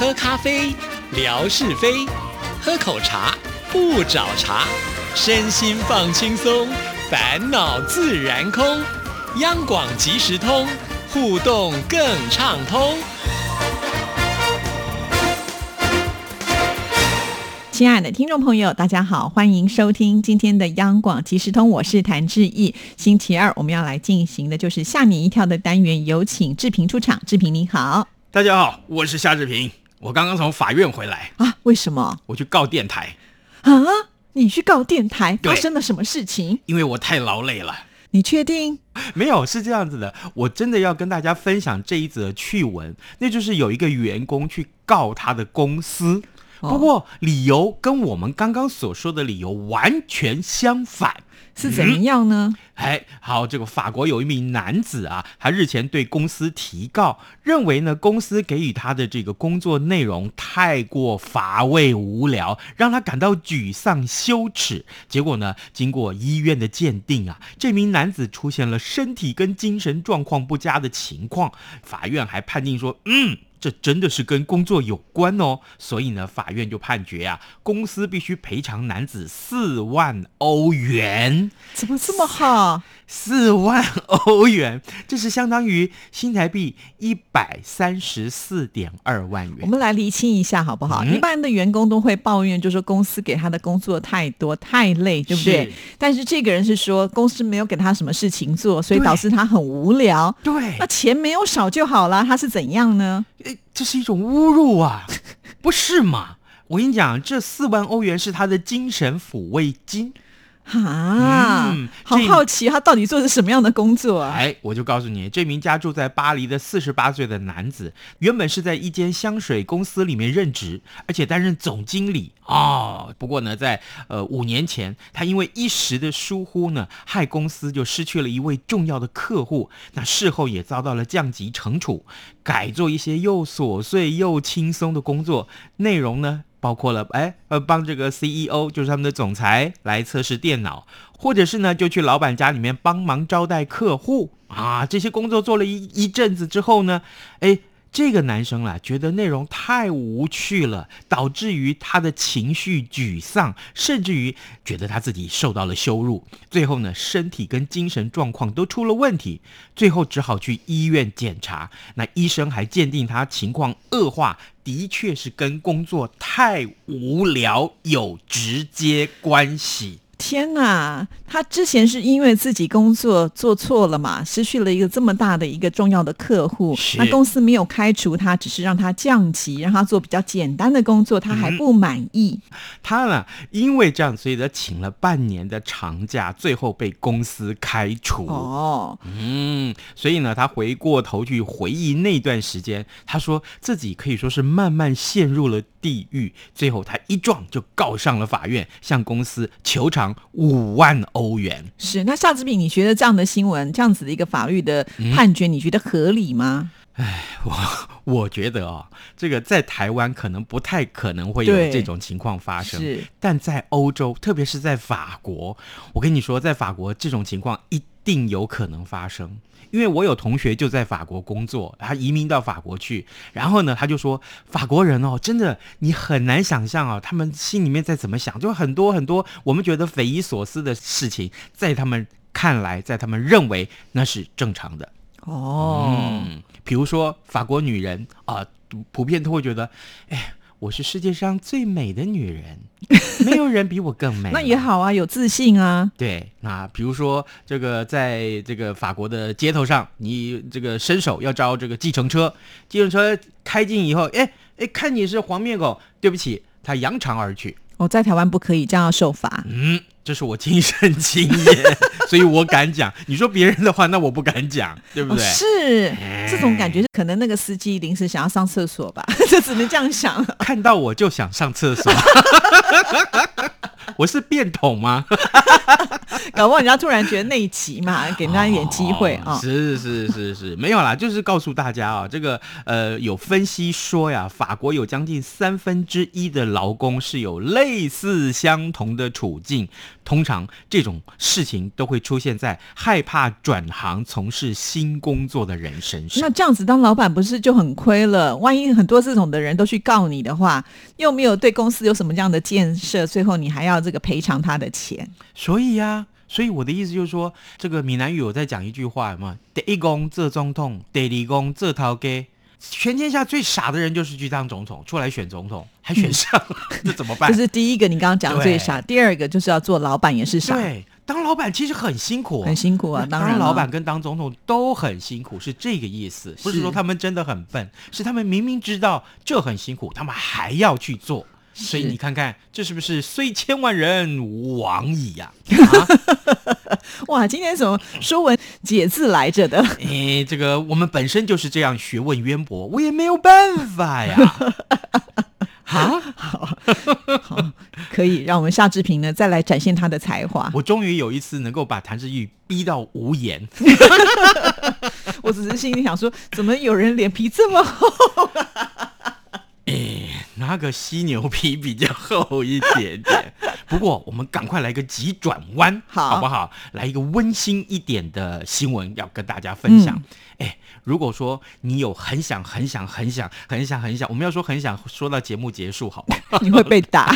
喝咖啡，聊是非；喝口茶，不找茬。身心放轻松，烦恼自然空。央广即时通，互动更畅通。亲爱的听众朋友，大家好，欢迎收听今天的央广即时通，我是谭志毅。星期二我们要来进行的就是吓你一跳的单元，有请志平出场。志平你好，大家好，我是夏志平。我刚刚从法院回来啊？为什么？我去告电台啊？你去告电台？发生了什么事情？因为我太劳累了。你确定？没有，是这样子的。我真的要跟大家分享这一则趣闻，那就是有一个员工去告他的公司。不过理由跟我们刚刚所说的理由完全相反，是怎么样呢？哎，好，这个法国有一名男子啊，他日前对公司提告，认为呢公司给予他的这个工作内容太过乏味无聊，让他感到沮丧羞耻。结果呢，经过医院的鉴定啊，这名男子出现了身体跟精神状况不佳的情况，法院还判定说，嗯。这真的是跟工作有关哦，所以呢，法院就判决啊，公司必须赔偿男子四万欧元。怎么这么好？四万欧元，这是相当于新台币一百三十四点二万元。我们来厘清一下好不好？一般的员工都会抱怨，就说公司给他的工作太多太累，对不对？但是这个人是说公司没有给他什么事情做，所以导致他很无聊。对，那钱没有少就好了，他是怎样呢？这是一种侮辱啊，不是吗？我跟你讲，这四万欧元是他的精神抚慰金。啊，好好奇他到底做的什么样的工作啊？哎，我就告诉你，这名家住在巴黎的四十八岁的男子，原本是在一间香水公司里面任职，而且担任总经理哦。不过呢，在呃五年前，他因为一时的疏忽呢，害公司就失去了一位重要的客户。那事后也遭到了降级惩处，改做一些又琐碎又轻松的工作内容呢。包括了，哎，呃，帮这个 CEO，就是他们的总裁来测试电脑，或者是呢，就去老板家里面帮忙招待客户啊。这些工作做了一一阵子之后呢，哎。这个男生啊，觉得内容太无趣了，导致于他的情绪沮丧，甚至于觉得他自己受到了羞辱，最后呢，身体跟精神状况都出了问题，最后只好去医院检查。那医生还鉴定他情况恶化，的确是跟工作太无聊有直接关系。天呐，他之前是因为自己工作做错了嘛，失去了一个这么大的一个重要的客户，那公司没有开除他，只是让他降级，让他做比较简单的工作，他还不满意。他呢，因为这样，所以他请了半年的长假，最后被公司开除。哦，嗯，所以呢，他回过头去回忆那段时间，他说自己可以说是慢慢陷入了地狱。最后他一撞就告上了法院，向公司求偿。五万欧元是那夏志平，你觉得这样的新闻，这样子的一个法律的判决，你觉得合理吗？哎，我 我觉得啊，这个在台湾可能不太可能会有这种情况发生，是，但在欧洲，特别是在法国，我跟你说，在法国这种情况一定有可能发生。因为我有同学就在法国工作，他移民到法国去，然后呢，他就说法国人哦，真的你很难想象哦，他们心里面在怎么想，就很多很多我们觉得匪夷所思的事情，在他们看来，在他们认为那是正常的哦。比如说法国女人啊，普遍都会觉得，哎。我是世界上最美的女人，没有人比我更美。那也好啊，有自信啊。对，那比如说这个，在这个法国的街头上，你这个伸手要招这个计程车，计程车开进以后，哎哎，看你是黄面狗，对不起，他扬长而去。我在台湾不可以这样受罚。嗯。这是我亲身经验，所以我敢讲。你说别人的话，那我不敢讲，对不对？是这种感觉，可能那个司机临时想要上厕所吧，就只能这样想。看到我就想上厕所。我是便桶吗？搞不好人家突然觉得内急嘛，给人家一点机会啊。是是是是，没有啦，就是告诉大家啊，这个呃，有分析说呀，法国有将近三分之一的劳工是有类似相同的处境。通常这种事情都会出现在害怕转行从事新工作的人身上。那这样子当老板不是就很亏了？万一很多这种的人都去告你的话，又没有对公司有什么这样的建设，最后你还要这个赔偿他的钱。所以呀，所以我的意思就是说，这个闽南语我在讲一句话嘛：第一公这总统，第二公这头给。全天下最傻的人就是去当总统，出来选总统还选上了，这怎么办？这是第一个，你刚刚讲的最傻。第二个就是要做老板也是傻。对，当老板其实很辛苦，很辛苦啊。当然，老板跟当总统都很辛苦，是这个意思。不是说他们真的很笨，是他们明明知道这很辛苦，他们还要去做。所以你看看，这是不是虽千万人吾往矣呀？哇，今天怎么说文解字来着的？哎，这个我们本身就是这样学问渊博，我也没有办法呀。啊，好，可以让我们夏志平呢再来展现他的才华。我终于有一次能够把谭志玉逼到无言。我只是心里想说，怎么有人脸皮这么厚？那个犀牛皮比较厚一点点，不过我们赶快来个急转弯，好不好？来一个温馨一点的新闻要跟大家分享。哎，如果说你有很想、很想、很想、很想、很想，我们要说很想说到节目结束，好吗？你会被打。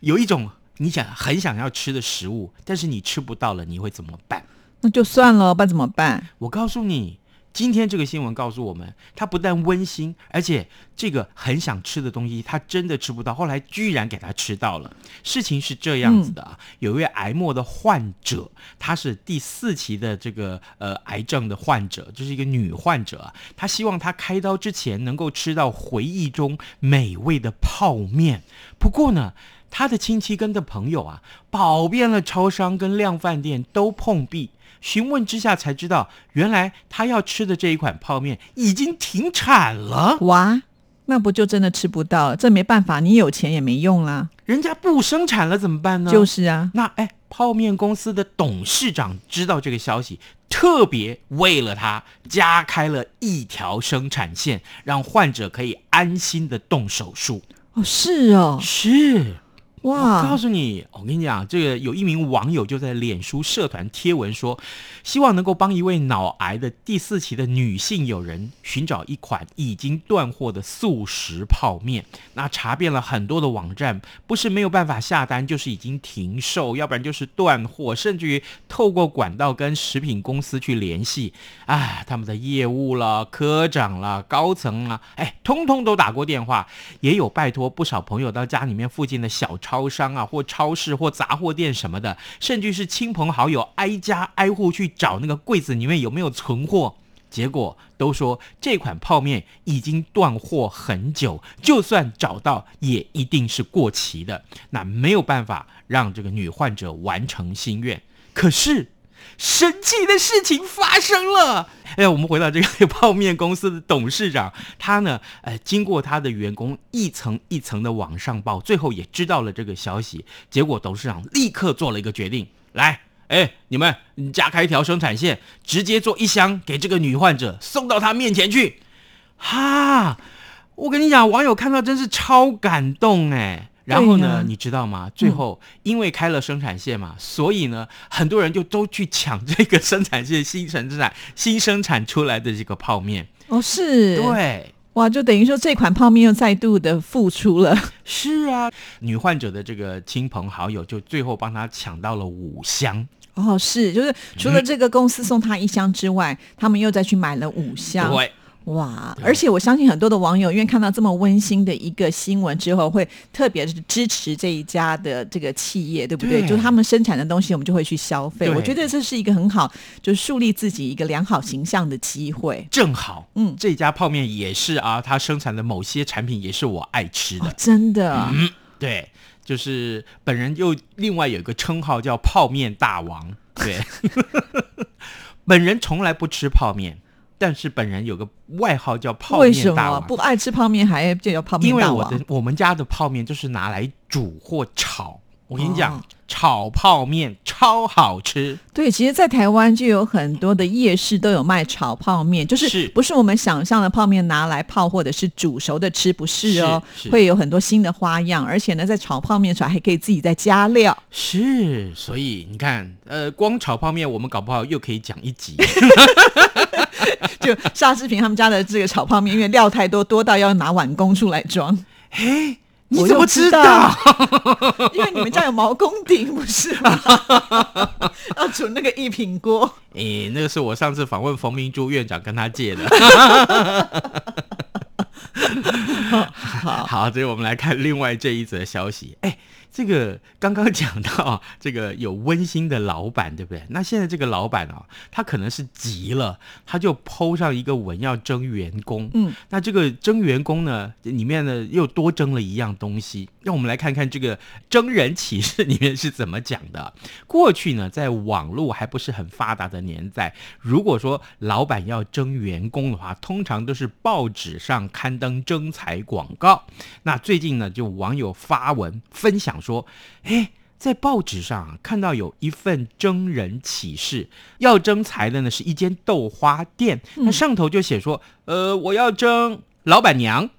有一种你想很想要吃的食物，但是你吃不到了，你会怎么办？那就算了，办怎么办？我告诉你。今天这个新闻告诉我们，他不但温馨，而且这个很想吃的东西，他真的吃不到，后来居然给他吃到了。事情是这样子的啊，有一位癌末的患者，他是第四期的这个呃癌症的患者，这是一个女患者啊，她希望她开刀之前能够吃到回忆中美味的泡面。不过呢，她的亲戚跟的朋友啊，跑遍了超商跟量饭店都碰壁。询问之下才知道，原来他要吃的这一款泡面已经停产了。哇，那不就真的吃不到？这没办法，你有钱也没用啦。人家不生产了怎么办呢？就是啊。那哎，泡面公司的董事长知道这个消息，特别为了他加开了一条生产线，让患者可以安心的动手术。哦，是哦，是。哇！告诉你，我跟你讲，这个有一名网友就在脸书社团贴文说，希望能够帮一位脑癌的第四期的女性友人寻找一款已经断货的素食泡面。那查遍了很多的网站，不是没有办法下单，就是已经停售，要不然就是断货，甚至于透过管道跟食品公司去联系，哎，他们的业务了、科长了、高层了，哎，通通都打过电话，也有拜托不少朋友到家里面附近的小超。超商啊，或超市，或杂货店什么的，甚至是亲朋好友挨家挨户去找那个柜子里面有没有存货，结果都说这款泡面已经断货很久，就算找到也一定是过期的，那没有办法让这个女患者完成心愿。可是。神奇的事情发生了！哎，我们回到这个泡面公司的董事长，他呢，呃，经过他的员工一层一层的往上报，最后也知道了这个消息。结果董事长立刻做了一个决定：来，哎，你们加开一条生产线，直接做一箱给这个女患者送到她面前去。哈，我跟你讲，网友看到真是超感动哎。然后呢，你知道吗？最后因为开了生产线嘛，所以呢，很多人就都去抢这个生产线新生产新生产出来的这个泡面。哦，是，对，哇，就等于说这款泡面又再度的复出了。是啊，女患者的这个亲朋好友就最后帮她抢到了五箱。哦，是，就是除了这个公司送她一箱之外，他们又再去买了五箱。对。哇！而且我相信很多的网友，因为看到这么温馨的一个新闻之后，会特别是支持这一家的这个企业，对不对？就他们生产的东西，我们就会去消费。我觉得这是一个很好，就是树立自己一个良好形象的机会。正好，嗯，这家泡面也是啊，它生产的某些产品也是我爱吃的，真的。嗯，对，就是本人又另外有一个称号叫泡面大王。对，本人从来不吃泡面。但是本人有个外号叫泡面大王，不爱吃泡面还就叫泡面大王。因为我的我们家的泡面就是拿来煮或炒。我跟你讲哦，炒泡面超好吃，对，其实，在台湾就有很多的夜市都有卖炒泡面，就是是不是我们想象的泡面拿来泡或者是煮熟的吃，不是哦，是是会有很多新的花样，而且呢，在炒泡面的时候还可以自己再加料。是，所以你看，呃，光炒泡面我们搞不好又可以讲一集。就夏志平他们家的这个炒泡面，因为料太多，多到要拿碗工出来装。嘿，你我怎么就知知道？因为你们家有毛公鼎，不是吗？要煮那个一品锅。诶，那个是我上次访问冯明珠院长跟他借的。好，好，所以我们来看另外这一则消息。哎，这个刚刚讲到这个有温馨的老板，对不对？那现在这个老板啊，他可能是急了，他就 PO 上一个文要征员工。嗯，那这个征员工呢，里面呢又多征了一样东西。让我们来看看这个征人启事里面是怎么讲的。过去呢，在网络还不是很发达的年代，如果说老板要征员工的话，通常都是报纸上刊登征才广告。那最近呢，就网友发文分享说，诶。在报纸上啊看到有一份征人启事，要征才的呢是一间豆花店，那上头就写说，呃，我要征老板娘，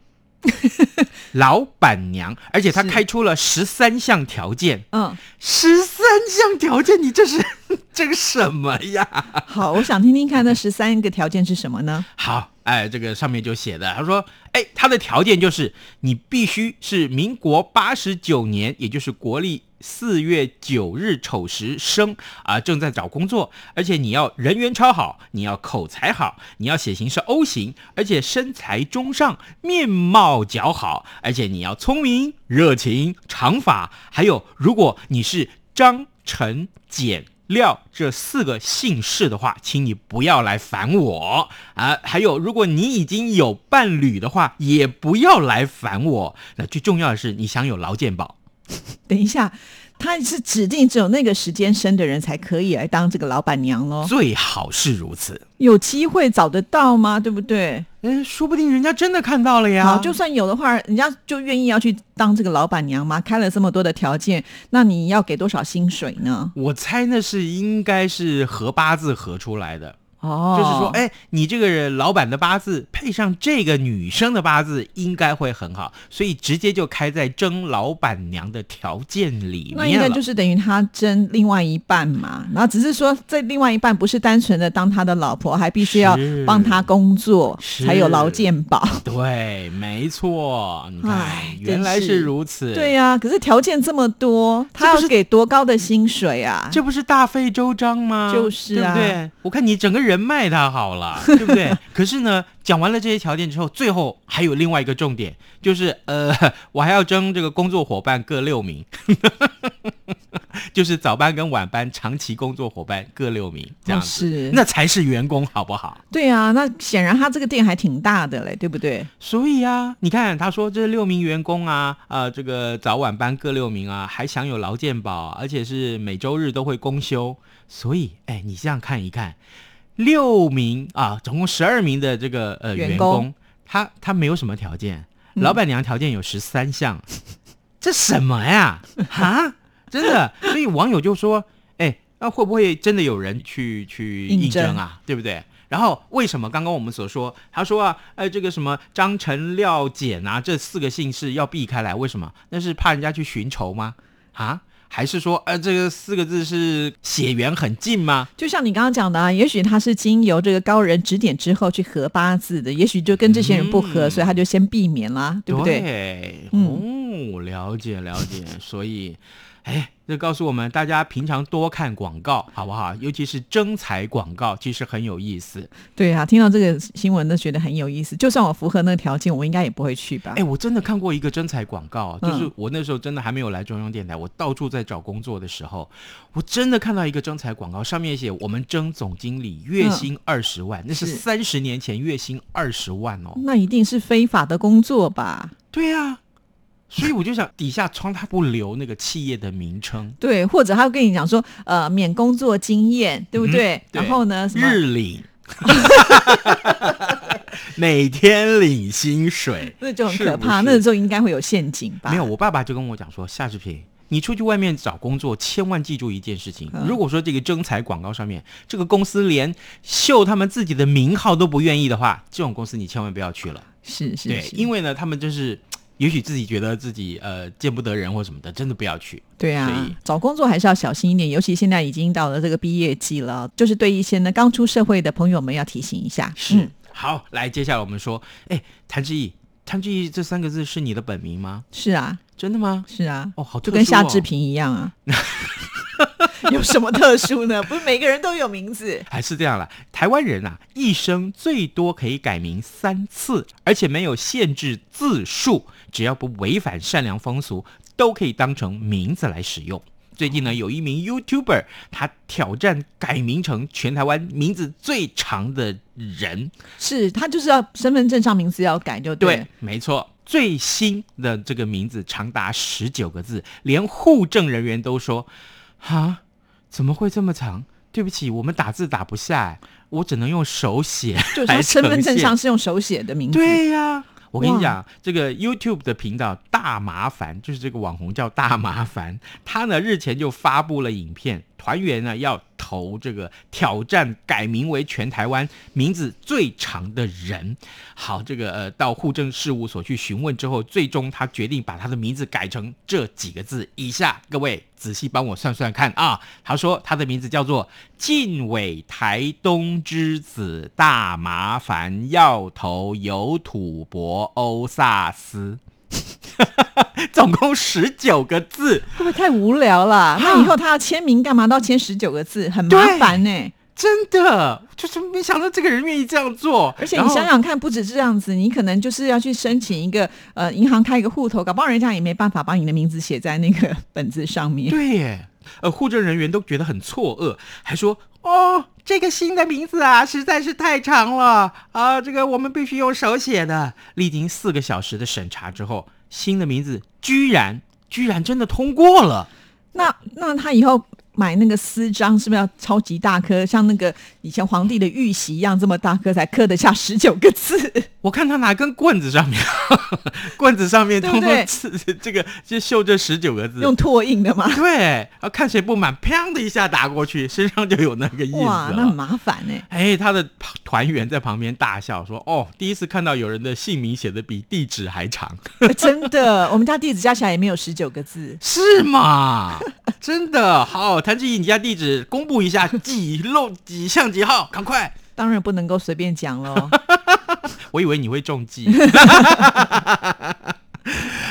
老板娘，而且他开出了十三项条件，嗯，十三项条件，你这是 这个什么呀？好，我想听听看，那十三个条件是什么呢？好，哎，这个上面就写的，他说，哎，他的条件就是你必须是民国八十九年，也就是国历四月九日丑时生啊，正在找工作，而且你要人缘超好，你要口才好，你要血型是 O 型，而且身材中上，面貌姣好，而且你要聪明、热情、长发，还有如果你是张、陈、简。廖这四个姓氏的话，请你不要来烦我啊！还有，如果你已经有伴侣的话，也不要来烦我。那最重要的是，你享有劳健保。等一下，他是指定只有那个时间生的人才可以来当这个老板娘喽？最好是如此。有机会找得到吗？对不对？嗯，说不定人家真的看到了呀。好，就算有的话，人家就愿意要去当这个老板娘吗？开了这么多的条件，那你要给多少薪水呢？我猜那是应该是合八字合出来的。哦，就是说，哎，你这个人老板的八字配上这个女生的八字，应该会很好，所以直接就开在争老板娘的条件里面那应该就是等于他争另外一半嘛，然后只是说这另外一半不是单纯的当他的老婆，还必须要帮他工作，是才有劳健保。对，没错，你看，原来是是如此。对呀、可是条件这么多，他要是给多高的薪水啊？这不是大费周章吗？就是啊对不对？我看你整个人脉他好了，对不对？可是呢，讲完了这些条件之后，最后还有另外一个重点，就是呃，我还要争这个工作伙伴各六名，就是早班跟晚班长期工作伙伴各六名，这样子，哦是那才是员工，好不好？对啊，那显然他这个店还挺大的嘞，对不对？所以啊，你看他说这六名员工啊，啊、这个早晚班各六名啊，还享有劳健保，而且是每周日都会公休。所以，哎，你这样看一看，六名啊，总共十二名的这个呃员员工工，他他没有什么条件，嗯老板娘条件有十三项，这什么呀？哈，真的，所以网友就说，哎，那会不会真的有人去去应应征征啊？对不对？然后为什么刚刚我们所说，他说啊，呃，这个什么张、陈、廖、简啊，这四个姓氏要避开来，为什么？那是怕人家去寻仇吗？啊？还是说，呃，这个四个字是血缘很近吗？就像你刚刚讲的啊，也许他是经由这个高人指点之后去合八字的，也许就跟这些人不合，嗯所以他就先避免啦，对不对？对嗯哦，了解了解，所以。哎，这告诉我们大家平常多看广告，好不好？尤其是征才广告，其实很有意思。对啊，听到这个新闻都觉得很有意思。就算我符合那个条件，我应该也不会去吧？哎，我真的看过一个征才广告，嗯就是我那时候真的还没有来中央电台，我到处在找工作的时候，我真的看到一个征才广告，上面写我们征总经理，月薪二十万，那是是三十年前月薪二十万哦。那一定是非法的工作吧？对呀、所以我就想底下窗他不留那个企业的名称，对，或者他会跟你讲说，呃，免工作经验，对不对？嗯对然后呢，什么日领，每天领薪水。那就很可怕，是那时候应该会有陷阱吧？没有，我爸爸就跟我讲说，夏志平，你出去外面找工作，千万记住一件事情：如果说这个征才广告上面这个公司连秀他们自己的名号都不愿意的话，这种公司你千万不要去了。是是，对，因为呢，他们就是。也许自己觉得自己呃见不得人或什么的，真的不要去。对啊，找工作还是要小心一点，尤其现在已经到了这个毕业季了，就是对一些呢刚出社会的朋友们要提醒一下。是，好，来，接下来我们说，哎，谭志毅，谭志毅这三个字是你的本名吗？是啊，真的吗？是啊，哦，好，就跟夏志平一样啊。有什么特殊呢？不是每个人都有名字，还是这样了。台湾人啊，一生最多可以改名三次，而且没有限制字数，只要不违反善良风俗，都可以当成名字来使用。最近呢，有一名 YouTuber，他挑战改名成全台湾名字最长的人，是他就是要身份证上名字要改，就对，没错。最新的这个名字长达十九个字，连户政人员都说：“啊，怎么会这么长？对不起，我们打字打不下，我只能用手写。”就他身份证上是用手写的名字。对呀，我跟你讲，这个 YouTube 的频道大麻烦，就是这个网红叫大麻烦，他呢日前就发布了影片。团员呢要投这个挑战改名为全台湾名字最长的人。好，这个呃到户政事务所去询问之后，最终他决定把他的名字改成这几个字以下。各位仔细帮我算算看啊。他说他的名字叫做晋伟台东之子大麻烦要投有土博欧萨斯。总共十九个字，会不会太无聊了？那以后他要签名干嘛都要签十九个字，很麻烦呢。真的，就是没想到这个人愿意这样做。而且你想想看，不止这样子，你可能就是要去申请一个呃银行开一个户头，搞不好人家也没办法把你的名字写在那个本子上面。对耶，呃，户政人员都觉得很错愕，还说哦，这个新的名字啊实在是太长了啊，这个我们必须用手写的。历经四个小时的审查之后。新的名字居然居然真的通过了，那那他以后。买那个私章是不是要超级大颗，像那个以前皇帝的玉玺一样这么大颗才刻得下十九个字？我看他拿根棍子上面，棍子上面通过刺这个就绣这十九个字，用拓印的吗？对，啊，看谁不满，砰的一下打过去，身上就有那个印子。哇，那很麻烦呢。哎，他的团员在旁边大笑说：“哦，第一次看到有人的姓名写的比地址还长。”真的，我们家地址加起来也没有十九个字，是吗？真的好。谭志毅，你家地址公布一下，几漏几巷几号？赶快！当然不能够随便讲喽。我以为你会中计。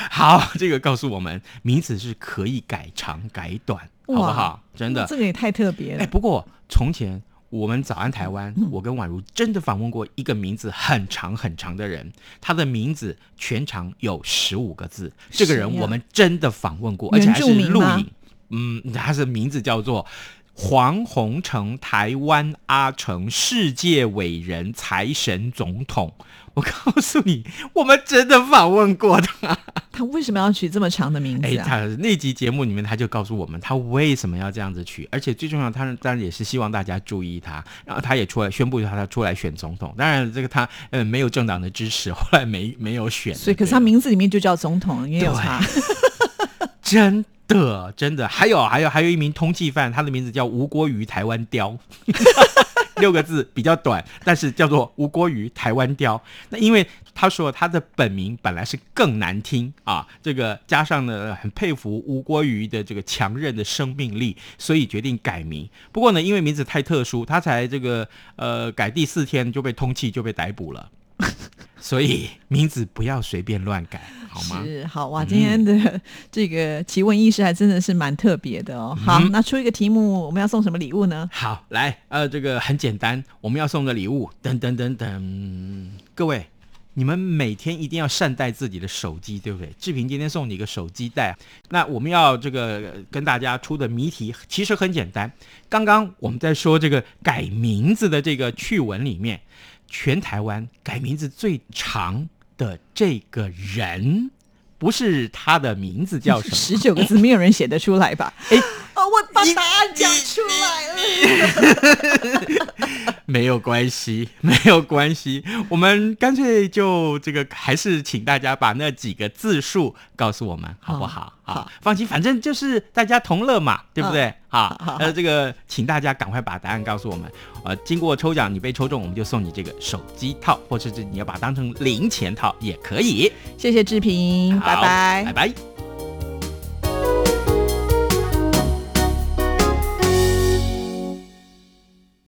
好，这个告诉我们，名字是可以改长改短，好不好？真的，这个也太特别了。哎，不过从前我们早安台湾，我跟宛如真的访问过一个名字很长很长的人，他的名字全长有十五个字。这个人我们真的访问过，而且还是录影。嗯，他的名字叫做黄宏成，台湾阿成，世界伟人，财神总统。我告诉你，我们真的访问过他。他为什么要取这么长的名字？哎，他那集节目里面他就告诉我们，他为什么要这样子取，而且最重要，他当然也是希望大家注意他。然后他也出来宣布他他出来选总统。当然，这个他呃没有政党的支持，后来没没有选。所以，可是他名字里面就叫总统，因为有他。真。的真的，还有还有还有一名通缉犯，他的名字叫吴国瑜台湾雕，六个字比较短，但是叫做吴国瑜台湾雕。那因为他说他的本名本来是更难听啊，这个加上呢很佩服吴国瑜的这个强韧的生命力，所以决定改名。不过呢，因为名字太特殊，他才这个呃改第四天就被通缉就被逮捕了。所以名字不要随便乱改，好吗？是好哇，今天的这个奇闻异事还真的是蛮特别的哦。好，那出一个题目，我们要送什么礼物呢？好，来，呃，这个很简单，我们要送的礼物，等等等等，各位，你们每天一定要善待自己的手机，对不对？志平今天送你一个手机袋。那我们要这个跟大家出的谜题其实很简单。刚刚我们在说这个改名字的这个趣闻里面。全台湾改名字最长的这个人，不是他的名字叫什么？十九个字，没有人写得出来吧？哎，我把答案讲出来了。没有关系，没有关系，我们干脆就这个，还是请大家把那几个字数告诉我们，好不好？好，放心，反正就是大家同乐嘛，对不对？好，呃，这个，请大家赶快把答案告诉我们。呃，经过抽奖，你被抽中，我们就送你这个手机套，或者是你要把它当成零钱套也可以。谢谢志平，拜拜，拜拜。